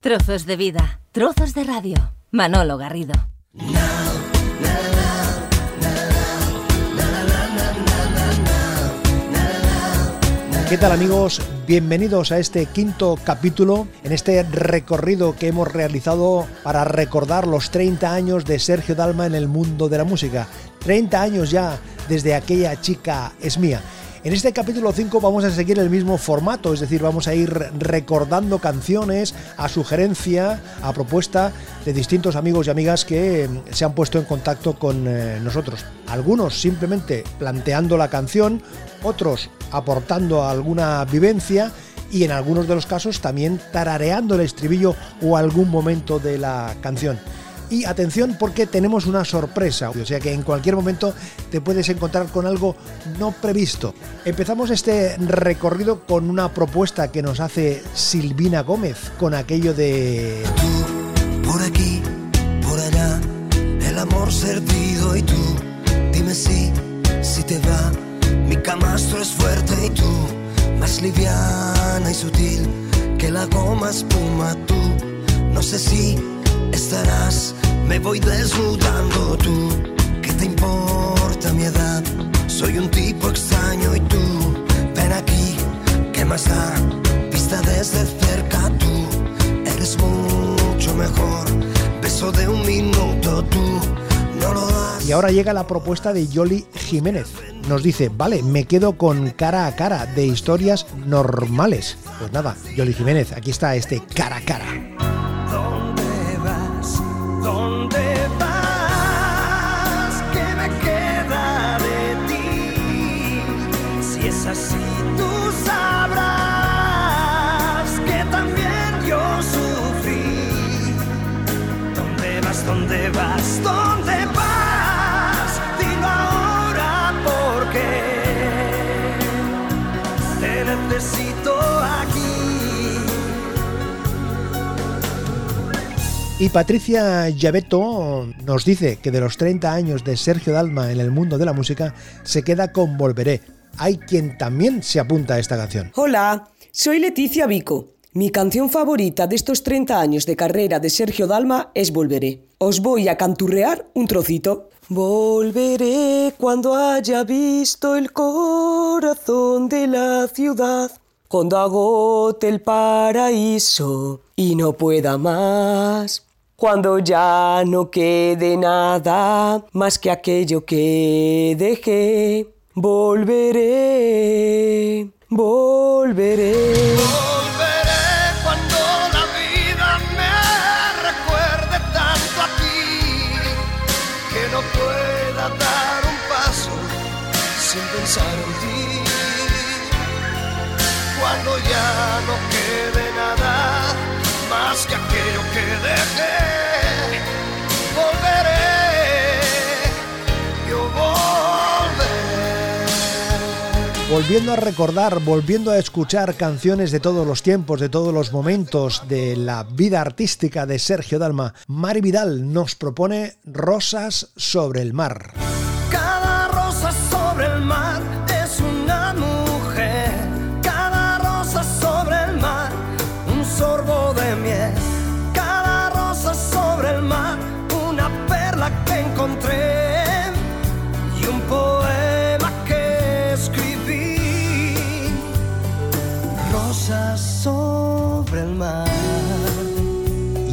Trozos de vida, trozos de radio. Manolo Garrido. ¿Qué tal amigos? Bienvenidos a este quinto capítulo, en este recorrido que hemos realizado para recordar los 30 años de Sergio Dalma en el mundo de la música. 30 años ya desde aquella chica es mía. En este capítulo 5 vamos a seguir el mismo formato, es decir, vamos a ir recordando canciones a sugerencia, a propuesta de distintos amigos y amigas que eh, se han puesto en contacto con eh, nosotros. Algunos simplemente planteando la canción, otros aportando alguna vivencia y en algunos de los casos también tarareando el estribillo o algún momento de la canción. Y atención porque tenemos una sorpresa, o sea que en cualquier momento te puedes encontrar con algo no previsto. Empezamos este recorrido con una propuesta que nos hace Silvina Gómez, con aquello de... Tú, por aquí, por allá, el amor servido. Y tú, dime si, si te va, mi camastro es fuerte. Y tú, más liviana y sutil que la goma espuma. Tú, no sé si estarás, me voy desnudando tú. ¿Qué te importa mi edad? Soy un tipo extraño y tú, ven aquí, ¿qué más da? Vista desde cerca tú, eres mucho mejor. Beso de un minuto tú, no lo das. Y ahora llega la propuesta de Yoli Jiménez. Nos dice, vale, me quedo con cara a cara de historias normales. Pues nada, Yoli Jiménez, aquí está este cara a cara. ¿Dónde vas? ¿Dónde vas? Dilo ahora porque te necesito aquí. Y Patricia Llaveto nos dice que de los 30 años de Sergio Dalma en el mundo de la música se queda con Volveré. Hay quien también se apunta a esta canción. Hola, soy Leticia Vico. Mi canción favorita de estos 30 años de carrera de Sergio Dalma es Volveré. Os voy a canturrear un trocito. Volveré cuando haya visto el corazón de la ciudad, cuando agote el paraíso y no pueda más. Cuando ya no quede nada más que aquello que dejé, volveré, volveré. Cuando ya no quede nada más que aquello que dejé. Volveré, yo volveré. Volviendo a recordar, volviendo a escuchar canciones de todos los tiempos, de todos los momentos de la vida artística de Sergio Dalma, Mari Vidal nos propone Rosas sobre el mar.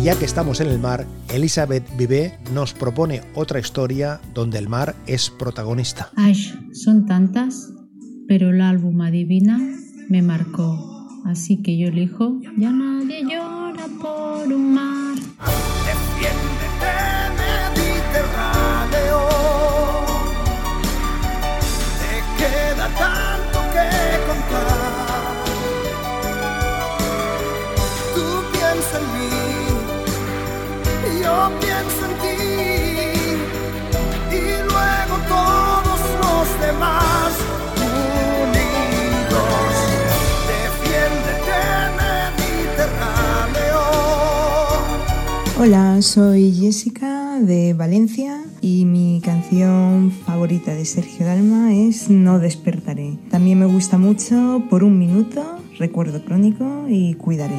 Ya que estamos en el mar, Elizabeth Vivé nos propone otra historia donde el mar es protagonista. Ay, son tantas, pero el álbum Adivina me marcó. Así que yo elijo Ya nadie llora por un mar. Hola, soy Jessica de Valencia y mi canción favorita de Sergio Dalma es No despertaré. También me gusta mucho Por un minuto, Recuerdo crónico y Cuidaré.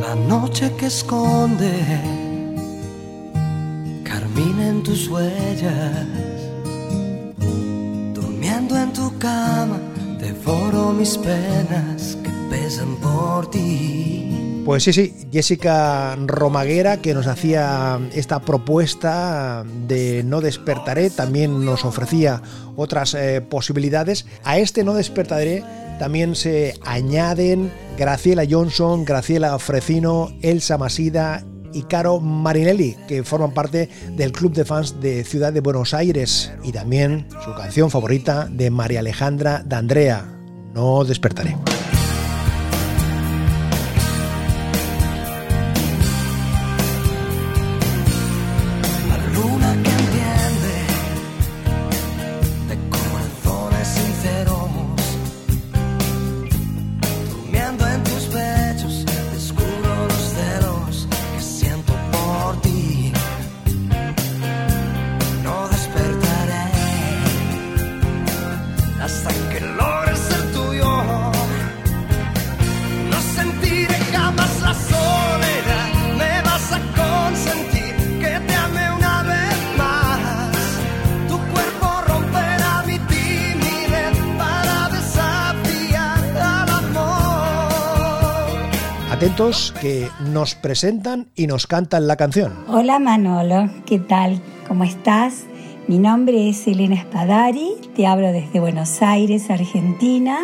La noche que esconde Carmina en tus huellas, durmiendo en tu cama, devoro mis penas pesan por ti. Pues sí, sí, Jessica Romaguera que nos hacía esta propuesta de No despertaré, también nos ofrecía otras eh, posibilidades. A este No despertaré también se añaden Graciela Johnson, Graciela Frecino, Elsa Masida y Caro Marinelli, que forman parte del club de fans de Ciudad de Buenos Aires, y también su canción favorita de María Alejandra D'Andrea, No despertaré. Atentos que nos presentan y nos cantan la canción. Hola Manolo, ¿qué tal? ¿Cómo estás? Mi nombre es Elena Spadari, te hablo desde Buenos Aires, Argentina,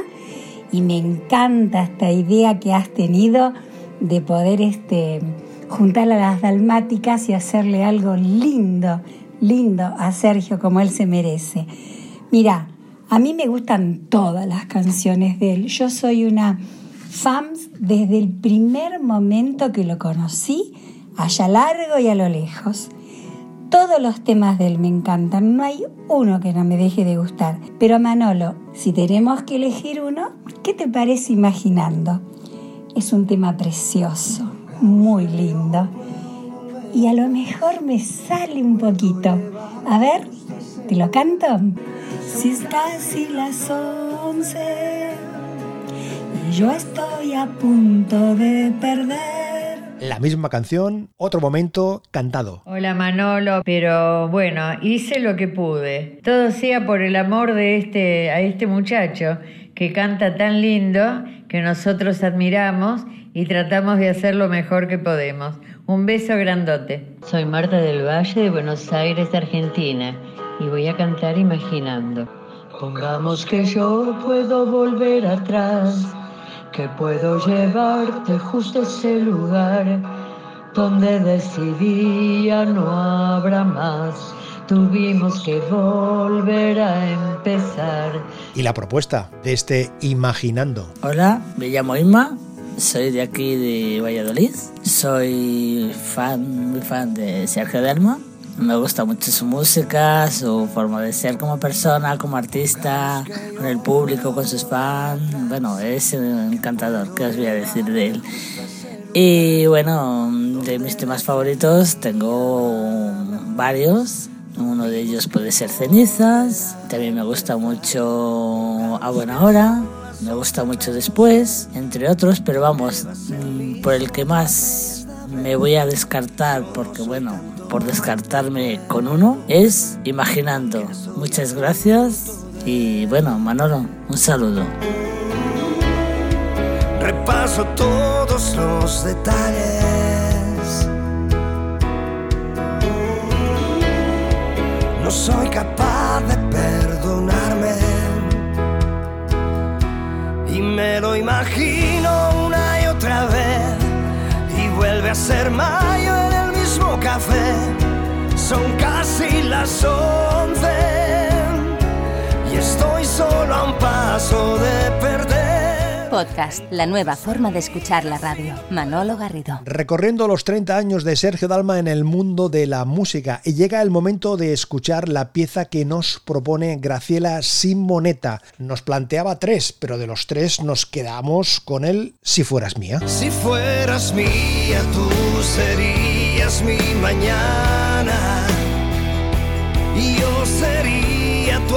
y me encanta esta idea que has tenido de poder este, juntar a las dalmáticas y hacerle algo lindo, lindo a Sergio como él se merece. Mira, a mí me gustan todas las canciones de él. Yo soy una fans desde el primer momento que lo conocí, allá largo y a lo lejos. Todos los temas de él me encantan, no hay uno que no me deje de gustar. Pero Manolo, si tenemos que elegir uno, ¿qué te parece imaginando? Es un tema precioso, muy lindo. Y a lo mejor me sale un poquito. A ver, ¿te lo canto? Si es casi las once yo estoy a punto de perder. La misma canción, otro momento cantado. Hola Manolo, pero bueno, hice lo que pude. Todo sea por el amor de este a este muchacho que canta tan lindo que nosotros admiramos y tratamos de hacer lo mejor que podemos. Un beso grandote. Soy Marta del Valle de Buenos Aires, Argentina, y voy a cantar imaginando. Pongamos que yo puedo volver atrás que puedo llevarte justo a ese lugar donde decidí ya no habrá más. Tuvimos que volver a empezar. Y la propuesta de este Imaginando. Hola, me llamo Inma, soy de aquí de Valladolid. Soy fan, muy fan de Sergio Delma me gusta mucho su música, su forma de ser como persona, como artista, con el público, con sus fans. Bueno, es encantador, ¿qué os voy a decir de él? Y bueno, de mis temas favoritos tengo varios. Uno de ellos puede ser Cenizas. También me gusta mucho A Buena Hora. Me gusta mucho Después, entre otros. Pero vamos, mm, por el que más me voy a descartar, porque bueno, por descartarme con uno es Imaginando. Muchas gracias y bueno, Manolo, un saludo. Repaso todos los detalles. No soy capaz de perdonarme. Y me lo imagino una y otra vez. Ser mayo en el mismo café son casi las once y estoy solo a un paso de perder. Podcast, la nueva forma de escuchar la radio. Manolo Garrido. Recorriendo los 30 años de Sergio Dalma en el mundo de la música y llega el momento de escuchar la pieza que nos propone Graciela Simoneta. Nos planteaba tres, pero de los tres nos quedamos con él Si fueras mía. Si fueras mía, tú serías mi mañana y yo sería tu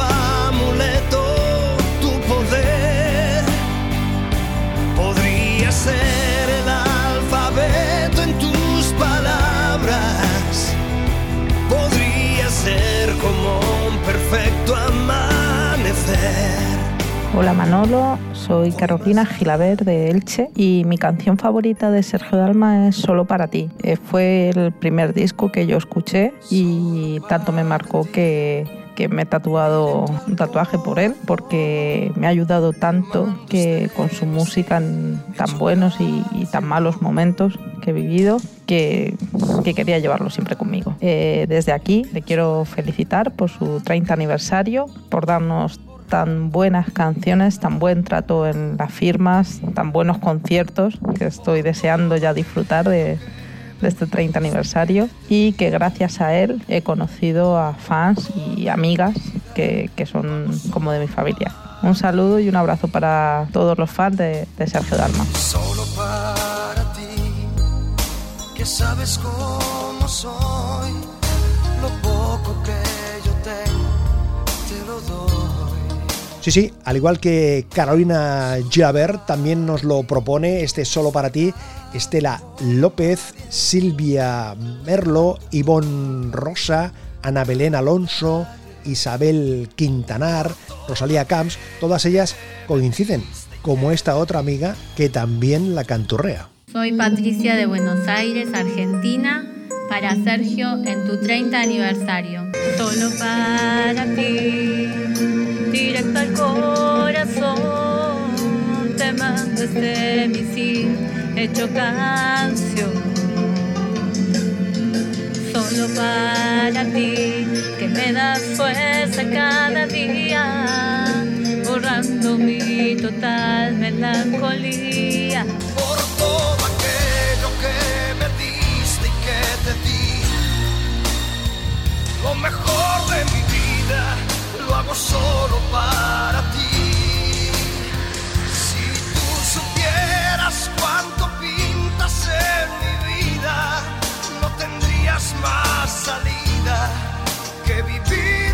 Hola Manolo, soy Carolina Gilaber de Elche y mi canción favorita de Sergio Dalma es Solo para ti. Eh, fue el primer disco que yo escuché y tanto me marcó que, me he tatuado un tatuaje por él porque me ha ayudado tanto que con su música en tan buenos y, tan malos momentos que he vivido que, que quería llevarlo siempre conmigo. Eh, desde aquí le quiero felicitar por su 30 aniversario, por darnos tan buenas canciones, tan buen trato en las firmas, tan buenos conciertos que estoy deseando ya disfrutar de, de este 30 aniversario y que gracias a él he conocido a fans y amigas que, que son como de mi familia. Un saludo y un abrazo para todos los fans de, de Sergio Dalma. Solo para ti, que sabes cómo soy, Sí, sí, al igual que Carolina Giaber, también nos lo propone este solo para ti, Estela López, Silvia Merlo, Ivonne Rosa, Ana Belén Alonso, Isabel Quintanar, Rosalía Camps, todas ellas coinciden, como esta otra amiga que también la canturrea. Soy Patricia de Buenos Aires, Argentina, para Sergio en tu 30 aniversario. Solo para ti, directo al corazón, te mando este misil hecho canción. Solo para ti, que me das fuerza cada día, borrando mi total melancolía. Por todo aquello que me diste y que te di, lo mejor de hago solo para ti. Si tú supieras cuánto pintas en mi vida, no tendrías más salida que vivirla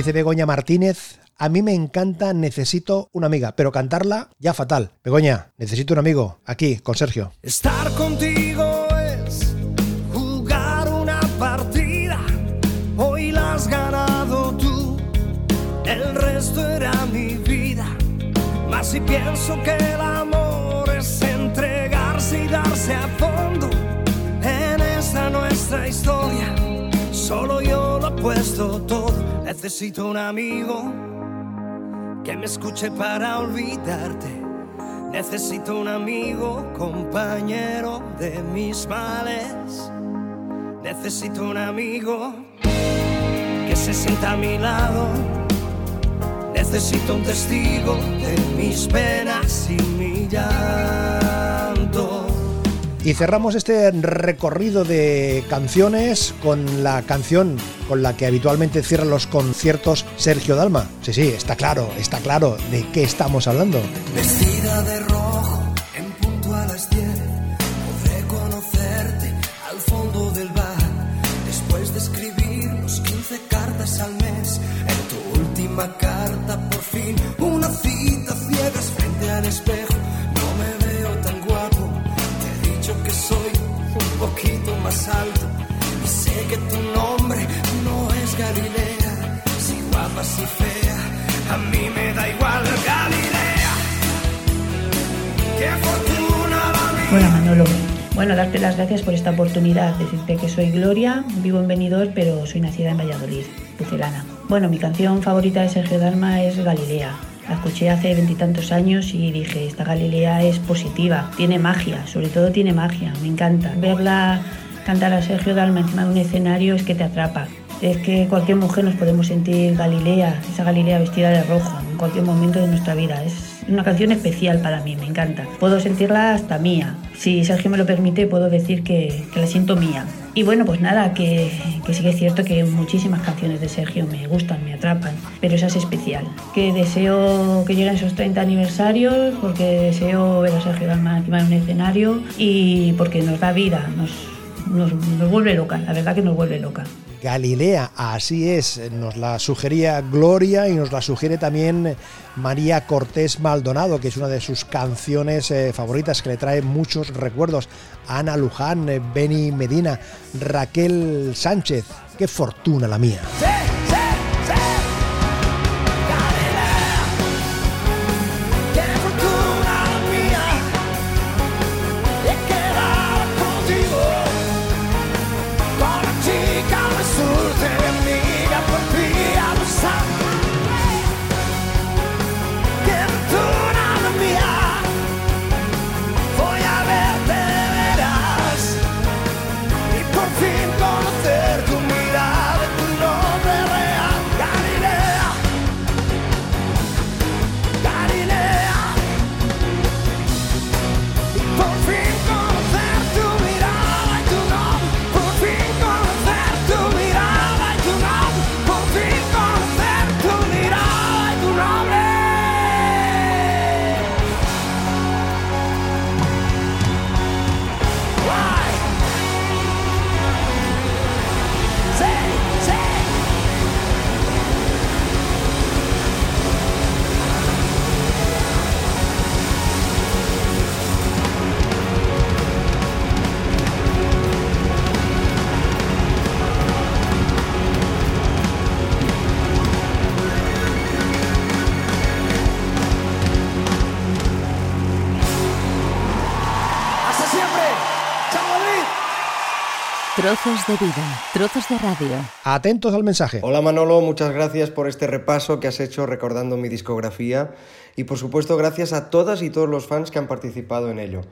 Dice Begoña Martínez, a mí me encanta Necesito una amiga, pero cantarla ya fatal. Begoña, necesito un amigo, aquí, con Sergio. Estar contigo es jugar una partida. Hoy la has ganado tú, el resto era mi vida. Mas si pienso que el amor es entregarse y darse a fondo en esta nuestra historia, solo apuesto todo. Necesito un amigo que me escuche para olvidarte. Necesito un amigo, compañero de mis males. Necesito un amigo que se sienta a mi lado. Necesito un testigo de mis penas y mi llanto. Y cerramos este recorrido de canciones con la canción con la que habitualmente cierran los conciertos Sergio Dalma. Sí, sí, está claro, está claro de qué estamos hablando. Vestida de rojo, Bueno, darte las gracias por esta oportunidad. Decirte que soy Gloria, vivo en Benidorm, pero soy nacida en Valladolid, pucelana. Bueno, mi canción favorita de Sergio Dalma es Galilea. La escuché hace veintitantos años y dije, esta Galilea es positiva, tiene magia, sobre todo tiene magia, me encanta. Verla cantar a Sergio Dalma encima de un escenario es que te atrapa. Es que cualquier mujer nos podemos sentir Galilea, esa Galilea vestida de rojo, en cualquier momento de nuestra vida. Es una canción especial para mí, me encanta. Puedo sentirla hasta mía. Si Sergio me lo permite, puedo decir que, la siento mía. Y bueno, pues nada, que, que sí que es cierto que muchísimas canciones de Sergio me gustan, me atrapan, pero esa es especial. Que deseo que lleguen esos 30 aniversarios, porque deseo ver a Sergio Dalma encima de un escenario y porque nos da vida, nos, nos vuelve loca, la verdad que nos vuelve loca. Galilea, así es, nos la sugería Gloria y nos la sugiere también María Cortés Maldonado, que es una de sus canciones eh, favoritas que le trae muchos recuerdos. Ana Luján, eh, Benny Medina, Raquel Sánchez, qué fortuna la mía. Trozos de vida, trozos de radio. Atentos al mensaje. Hola Manolo, muchas gracias por este repaso que has hecho recordando mi discografía y por supuesto gracias a todas y todos los fans que han participado en ello.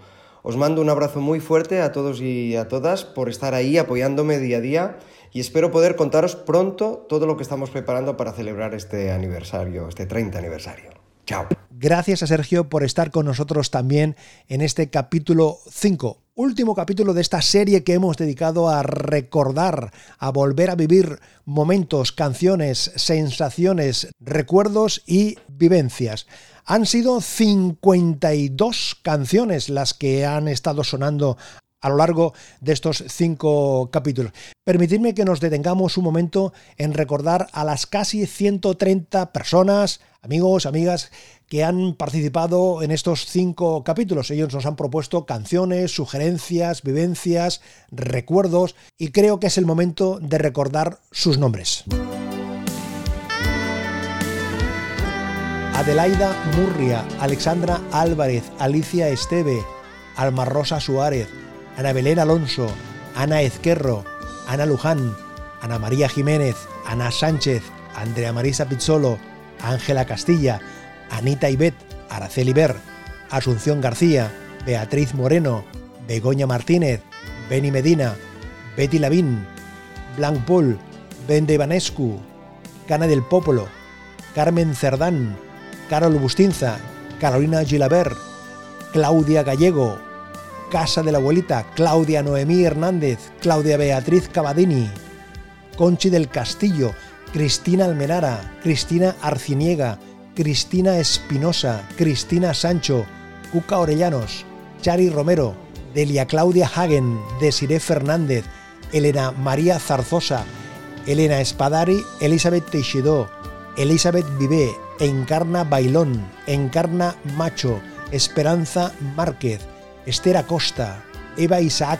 Os mando un abrazo muy fuerte a todos y a todas por estar ahí apoyándome día a día y espero poder contaros pronto todo lo que estamos preparando para celebrar este aniversario, este 30 aniversario. Chao. Gracias a Sergio por estar con nosotros también en este capítulo 5, último capítulo de esta serie que hemos dedicado a recordar, a volver a vivir momentos, canciones, sensaciones, recuerdos y vivencias. Han sido 52 canciones las que han estado sonando a lo largo de estos cinco capítulos. Permitidme que nos detengamos un momento en recordar a las casi 130 personas, amigos, amigas, que han participado en estos cinco capítulos. Ellos nos han propuesto canciones, sugerencias, vivencias, recuerdos y creo que es el momento de recordar sus nombres. Adelaida Murria, Alexandra Álvarez, Alicia Esteve, Alma Rosa Suárez, Ana Belén Alonso, Ana Ezquerro, Ana Luján, Ana María Jiménez, Ana Sánchez, Andrea Marisa Pizzolo, Ángela Castilla, Anita Ibet, Araceli Ver, Asunción García, Beatriz Moreno, Begoña Martínez, Beni Medina, Betty Lavín, Blanc Paul, Bende Ivanescu, Cana del Popolo, Carmen Cerdán, Carol Bustinza, Carolina Gilabert, Claudia Gallego, Casa de la Abuelita, Claudia Noemí Hernández, Claudia Beatriz Cavadini, Conchi del Castillo, Cristina Almenara, Cristina Arciniega, Cristina Espinosa, Cristina Sancho, Cuca Orellanos, Chari Romero, Delia Claudia Hagen, Desiré Fernández, Elena María Zarzosa, Elena Espadari, Elizabeth Teixidó, Elizabeth Vivé, Encarna Bailón, Encarna Macho, Esperanza Márquez, Esther Acosta, Eva Isaac,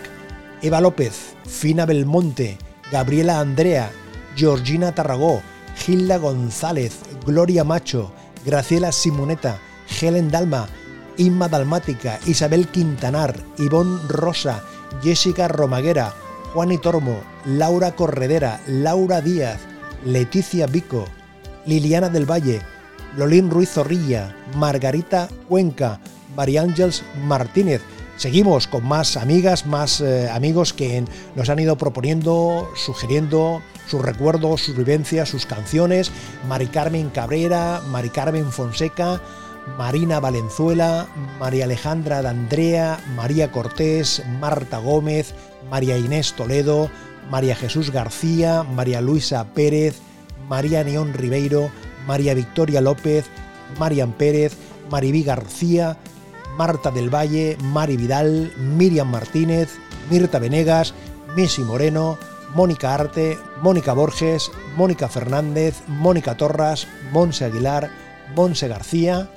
Eva López, Fina Belmonte, Gabriela Andrea, Georgina Tarragó, Gilda González, Gloria Macho, Graciela Simoneta, Helen Dalma, Inma Dalmática, Isabel Quintanar, Ivonne Rosa, Jessica Romaguera, Juani Tormo, Laura Corredera, Laura Díaz, Leticia Vico, Liliana del Valle, Lolín Ruiz Zorrilla, Margarita Cuenca, María Ángeles Martínez, Seguimos con más amigas, más eh, amigos que nos han ido proponiendo, sugiriendo sus recuerdos, sus vivencias, sus canciones. Mari Carmen Cabrera, Mari Carmen Fonseca, Marina Valenzuela, María Alejandra D'Andrea, María Cortés, Marta Gómez, María Inés Toledo, María Jesús García, María Luisa Pérez, María Neón Ribeiro, María Victoria López, Marian Pérez, Maribí García, Marta del Valle, Mari Vidal, Miriam Martínez, Mirta Venegas, Missy Moreno, Mónica Arte, Mónica Borges, Mónica Fernández, Mónica Torras, Monse Aguilar, Monse García,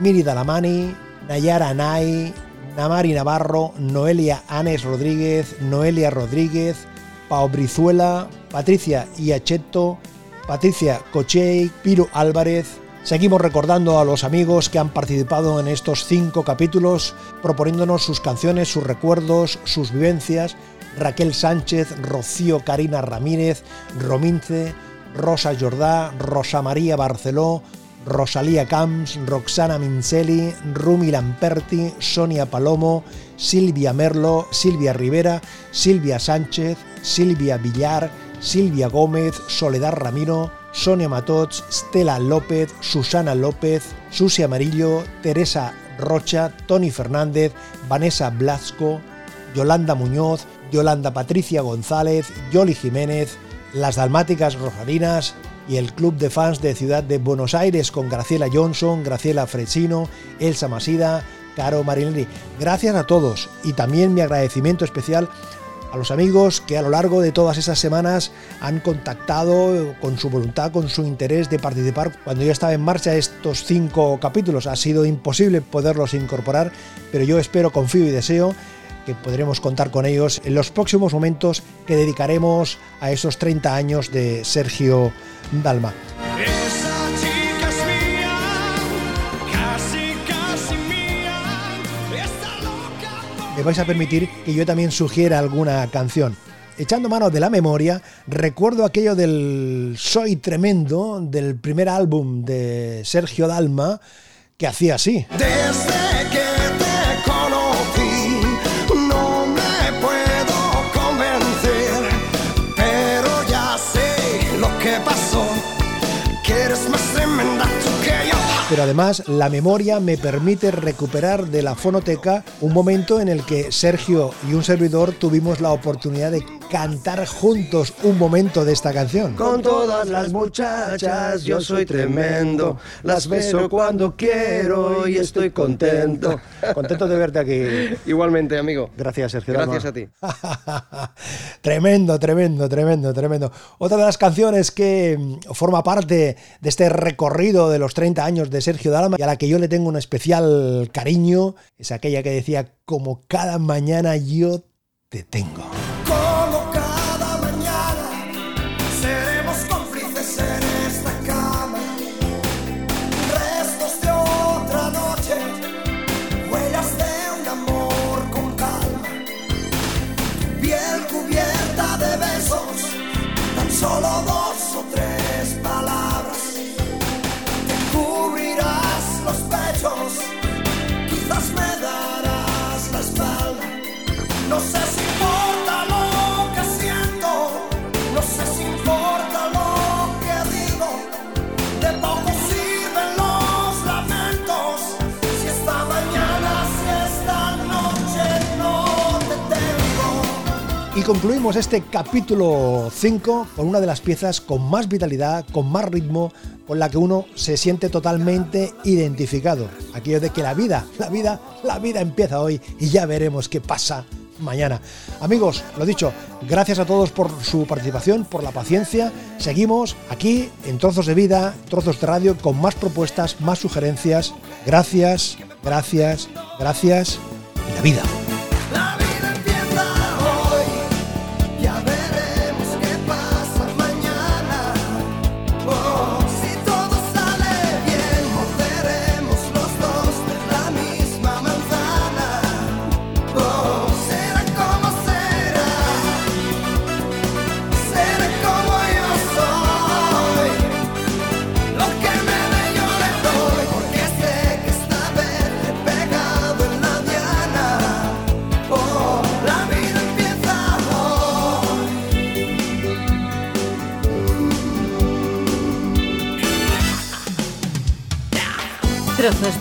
Miri Dalamani, Nayara Nay, Namari Navarro, Noelia Anes Rodríguez, Noelia Rodríguez, Pao Brizuela, Patricia Iacheto, Patricia Cochey, Piro Álvarez. Seguimos recordando a los amigos que han participado en estos cinco capítulos, proponiéndonos sus canciones, sus recuerdos, sus vivencias. Raquel Sánchez, Rocío Karina Ramírez, Romince, Rosa Jordá, Rosa María Barceló, Rosalía Camps, Roxana Minceli, Rumi Lamperti, Sonia Palomo, Silvia Merlo, Silvia Rivera, Silvia Sánchez, Silvia Villar, Silvia Gómez, Soledad Ramiro, Sonia Matots, Stella López, Susana López, Susi Amarillo, Teresa Rocha, Tony Fernández, Vanessa Blasco, Yolanda Muñoz, Yolanda Patricia González, Yoli Jiménez, Las Dalmáticas Rosarinas y el Club de Fans de Ciudad de Buenos Aires con Graciela Johnson, Graciela Fresino, Elsa Masida, Caro Marinelli. Gracias a todos y también mi agradecimiento especial a los amigos que a lo largo de todas esas semanas han contactado con su voluntad, con su interés de participar. Cuando yo estaba en marcha estos cinco capítulos ha sido imposible poderlos incorporar, pero yo espero, confío y deseo que podremos contar con ellos en los próximos momentos que dedicaremos a esos 30 años de Sergio Dalma. Me vais a permitir que yo también sugiera alguna canción. Echando mano de la memoria, recuerdo aquello del Soy Tremendo, del primer álbum de Sergio Dalma, que hacía así. Desde que pero además la memoria me permite recuperar de la fonoteca un momento en el que Sergio y un servidor tuvimos la oportunidad de cantar juntos un momento de esta canción. Con todas las muchachas yo soy tremendo, las beso cuando quiero y estoy contento. Contento de verte aquí. Igualmente, amigo. Gracias, Sergio. Gracias Dalma. a ti. Tremendo, tremendo, tremendo, tremendo. Otra de las canciones que mm, forma parte de este recorrido de los 30 años de Sergio Dalma y a la que yo le tengo un especial cariño es aquella que decía, como cada mañana yo te tengo. Y concluimos este capítulo 5 con una de las piezas con más vitalidad, con más ritmo, con la que uno se siente totalmente identificado. Aquello de que la vida, la vida, la vida empieza hoy y ya veremos qué pasa mañana. Amigos, lo dicho, gracias a todos por su participación, por la paciencia. Seguimos aquí en Trozos de Vida, Trozos de Radio, con más propuestas, más sugerencias. Gracias, gracias, gracias y la vida.